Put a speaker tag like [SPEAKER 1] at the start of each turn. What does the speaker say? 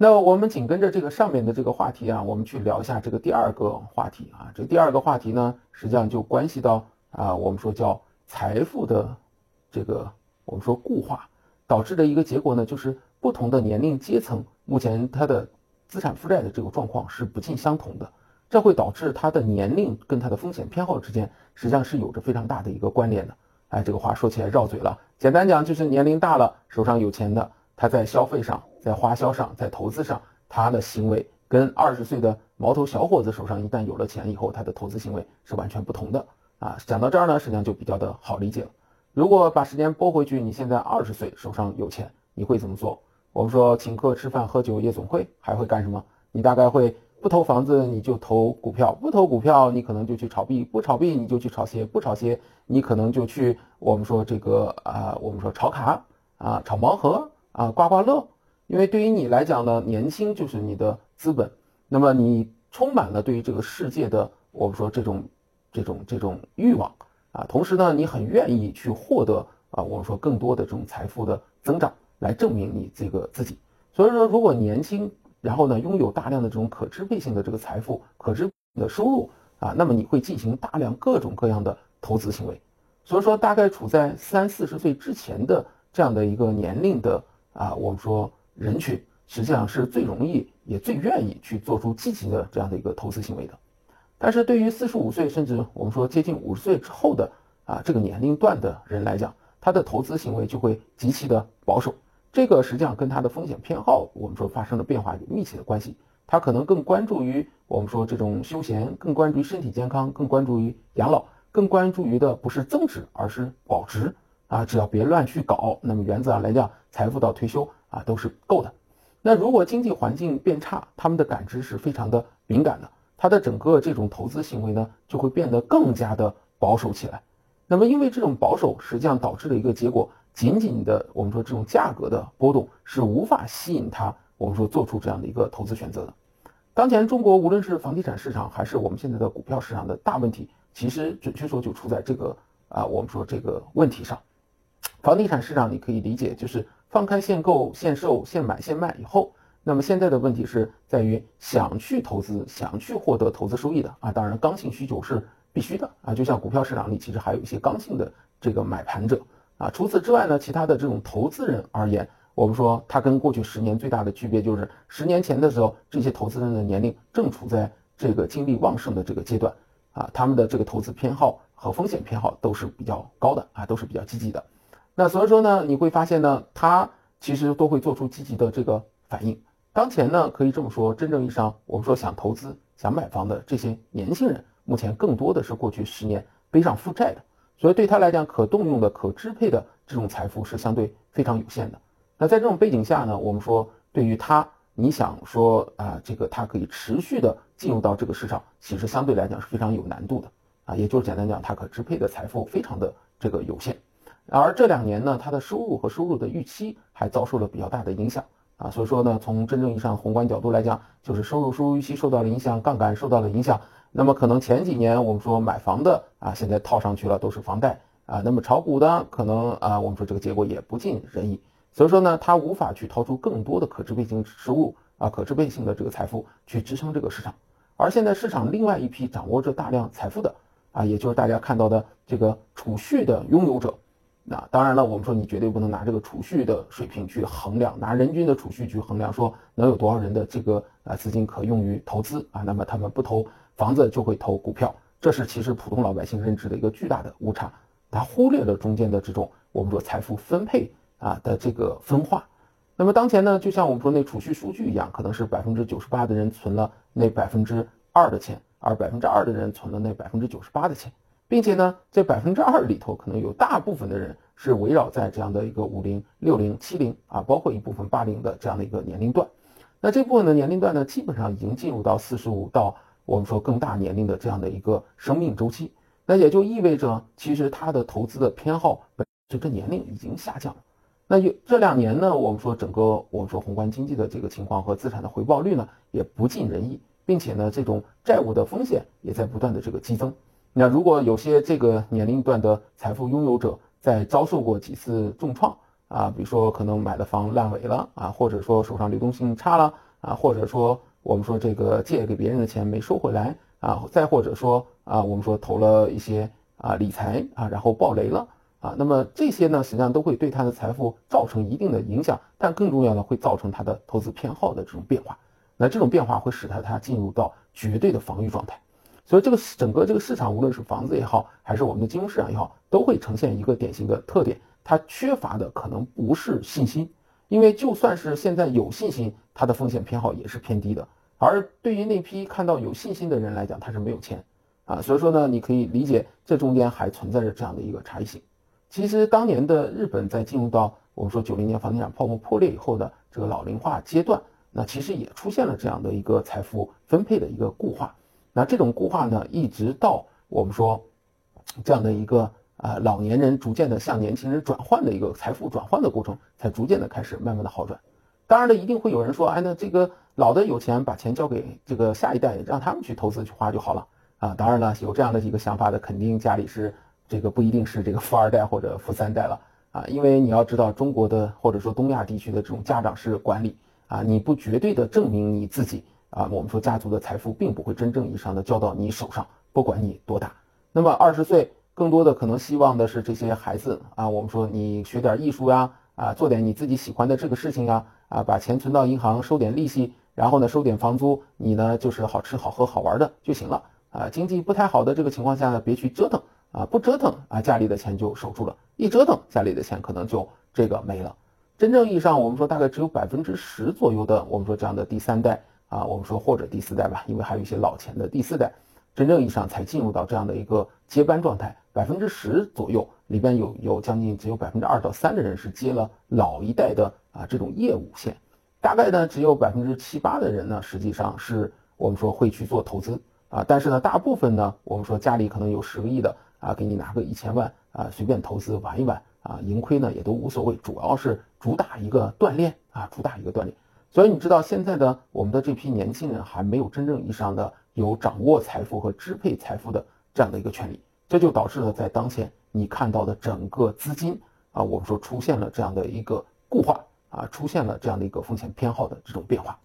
[SPEAKER 1] 那我们紧跟着这个上面的这个话题啊，我们去聊一下这个第二个话题啊。这第二个话题呢，实际上就关系到啊，我们说叫财富的这个我们说固化导致的一个结果呢，就是不同的年龄阶层目前它的资产负债的这个状况是不尽相同的，这会导致它的年龄跟它的风险偏好之间实际上是有着非常大的一个关联的。哎，这个话说起来绕嘴了，简单讲就是年龄大了，手上有钱的。他在消费上，在花销上，在投资上，他的行为跟二十岁的毛头小伙子手上一旦有了钱以后，他的投资行为是完全不同的啊。讲到这儿呢，实际上就比较的好理解了。如果把时间拨回去，你现在二十岁，手上有钱，你会怎么做？我们说请客吃饭喝酒夜总会，还会干什么？你大概会不投房子，你就投股票；不投股票，你可能就去炒币；不炒币，你就去炒鞋；不炒鞋，你可能就去我们说这个啊，我们说炒卡啊，炒盲盒。啊，刮刮乐，因为对于你来讲呢，年轻就是你的资本，那么你充满了对于这个世界的我们说这种这种这种欲望啊，同时呢，你很愿意去获得啊，我们说更多的这种财富的增长，来证明你这个自己。所以说，如果年轻，然后呢，拥有大量的这种可支配性的这个财富、可支配的收入啊，那么你会进行大量各种各样的投资行为。所以说，大概处在三四十岁之前的这样的一个年龄的。啊，我们说人群实际上是最容易也最愿意去做出积极的这样的一个投资行为的，但是对于四十五岁甚至我们说接近五十岁之后的啊这个年龄段的人来讲，他的投资行为就会极其的保守，这个实际上跟他的风险偏好我们说发生了变化有密切的关系，他可能更关注于我们说这种休闲，更关注于身体健康，更关注于养老，更关注于的不是增值而是保值。啊，只要别乱去搞，那么原则上来讲，财富到退休啊都是够的。那如果经济环境变差，他们的感知是非常的敏感的，他的整个这种投资行为呢就会变得更加的保守起来。那么因为这种保守，实际上导致的一个结果，仅仅的我们说这种价格的波动是无法吸引他，我们说做出这样的一个投资选择的。当前中国无论是房地产市场还是我们现在的股票市场的大问题，其实准确说就出在这个啊，我们说这个问题上。房地产市场你可以理解，就是放开限购、限售、限买、限卖以后，那么现在的问题是在于想去投资、想去获得投资收益的啊，当然刚性需求是必须的啊。就像股票市场里其实还有一些刚性的这个买盘者啊。除此之外呢，其他的这种投资人而言，我们说他跟过去十年最大的区别就是十年前的时候，这些投资人的年龄正处在这个精力旺盛的这个阶段啊，他们的这个投资偏好和风险偏好都是比较高的啊，都是比较积极的。那所以说呢，你会发现呢，他其实都会做出积极的这个反应。当前呢，可以这么说，真正意义上，我们说想投资、想买房的这些年轻人，目前更多的是过去十年背上负债的，所以对他来讲，可动用的、可支配的这种财富是相对非常有限的。那在这种背景下呢，我们说对于他，你想说啊，这个他可以持续的进入到这个市场，其实相对来讲是非常有难度的啊。也就是简单讲，他可支配的财富非常的这个有限。而这两年呢，它的收入和收入的预期还遭受了比较大的影响啊，所以说呢，从真正意义上宏观角度来讲，就是收入收入预期受到了影响，杠杆受到了影响。那么可能前几年我们说买房的啊，现在套上去了都是房贷啊，那么炒股的可能啊，我们说这个结果也不尽人意。所以说呢，他无法去掏出更多的可支配性收入啊，可支配性的这个财富去支撑这个市场。而现在市场另外一批掌握着大量财富的啊，也就是大家看到的这个储蓄的拥有者。那当然了，我们说你绝对不能拿这个储蓄的水平去衡量，拿人均的储蓄去衡量，说能有多少人的这个啊资金可用于投资啊？那么他们不投房子就会投股票，这是其实普通老百姓认知的一个巨大的误差，他忽略了中间的这种我们说财富分配啊的这个分化。那么当前呢，就像我们说那储蓄数据一样，可能是百分之九十八的人存了那百分之二的钱，而百分之二的人存了那百分之九十八的钱。并且呢，这百分之二里头，可能有大部分的人是围绕在这样的一个五零、六零、七零啊，包括一部分八零的这样的一个年龄段。那这部分的年龄段呢，基本上已经进入到四十五到我们说更大年龄的这样的一个生命周期。那也就意味着，其实他的投资的偏好本随着年龄已经下降了。那有这两年呢，我们说整个我们说宏观经济的这个情况和资产的回报率呢，也不尽人意，并且呢，这种债务的风险也在不断的这个激增。那如果有些这个年龄段的财富拥有者在遭受过几次重创啊，比如说可能买的房烂尾了啊，或者说手上流动性差了啊，或者说我们说这个借给别人的钱没收回来啊，再或者说啊，我们说投了一些啊理财啊，然后暴雷了啊，那么这些呢，实际上都会对他的财富造成一定的影响，但更重要的会造成他的投资偏好的这种变化。那这种变化会使他他进入到绝对的防御状态。所以这个整个这个市场，无论是房子也好，还是我们的金融市场也好，都会呈现一个典型的特点，它缺乏的可能不是信心，因为就算是现在有信心，它的风险偏好也是偏低的。而对于那批看到有信心的人来讲，他是没有钱啊，所以说呢，你可以理解这中间还存在着这样的一个差异性。其实当年的日本在进入到我们说九零年房地产泡沫破裂以后的这个老龄化阶段，那其实也出现了这样的一个财富分配的一个固化。那这种固化呢，一直到我们说这样的一个啊老年人逐渐的向年轻人转换的一个财富转换的过程，才逐渐的开始慢慢的好转。当然了，一定会有人说，哎，那这个老的有钱，把钱交给这个下一代，让他们去投资去花就好了啊。当然了，有这样的一个想法的，肯定家里是这个不一定是这个富二代或者富三代了啊。因为你要知道，中国的或者说东亚地区的这种家长式管理啊，你不绝对的证明你自己。啊，我们说家族的财富并不会真正意义上的交到你手上，不管你多大。那么二十岁，更多的可能希望的是这些孩子啊，我们说你学点艺术呀，啊，做点你自己喜欢的这个事情呀，啊，把钱存到银行收点利息，然后呢收点房租，你呢就是好吃好喝好玩的就行了。啊，经济不太好的这个情况下呢，别去折腾啊，不折腾啊，家里的钱就守住了，一折腾家里的钱可能就这个没了。真正意义上，我们说大概只有百分之十左右的，我们说这样的第三代。啊，我们说或者第四代吧，因为还有一些老钱的第四代，真正意义上才进入到这样的一个接班状态，百分之十左右里边有有将近只有百分之二到三的人是接了老一代的啊这种业务线，大概呢只有百分之七八的人呢，实际上是我们说会去做投资啊，但是呢大部分呢，我们说家里可能有十个亿的啊，给你拿个一千万啊，随便投资玩一玩啊，盈亏呢也都无所谓，主要是主打一个锻炼啊，主打一个锻炼。所以你知道现在的我们的这批年轻人还没有真正意义上的有掌握财富和支配财富的这样的一个权利，这就导致了在当前你看到的整个资金啊，我们说出现了这样的一个固化啊，出现了这样的一个风险偏好的这种变化。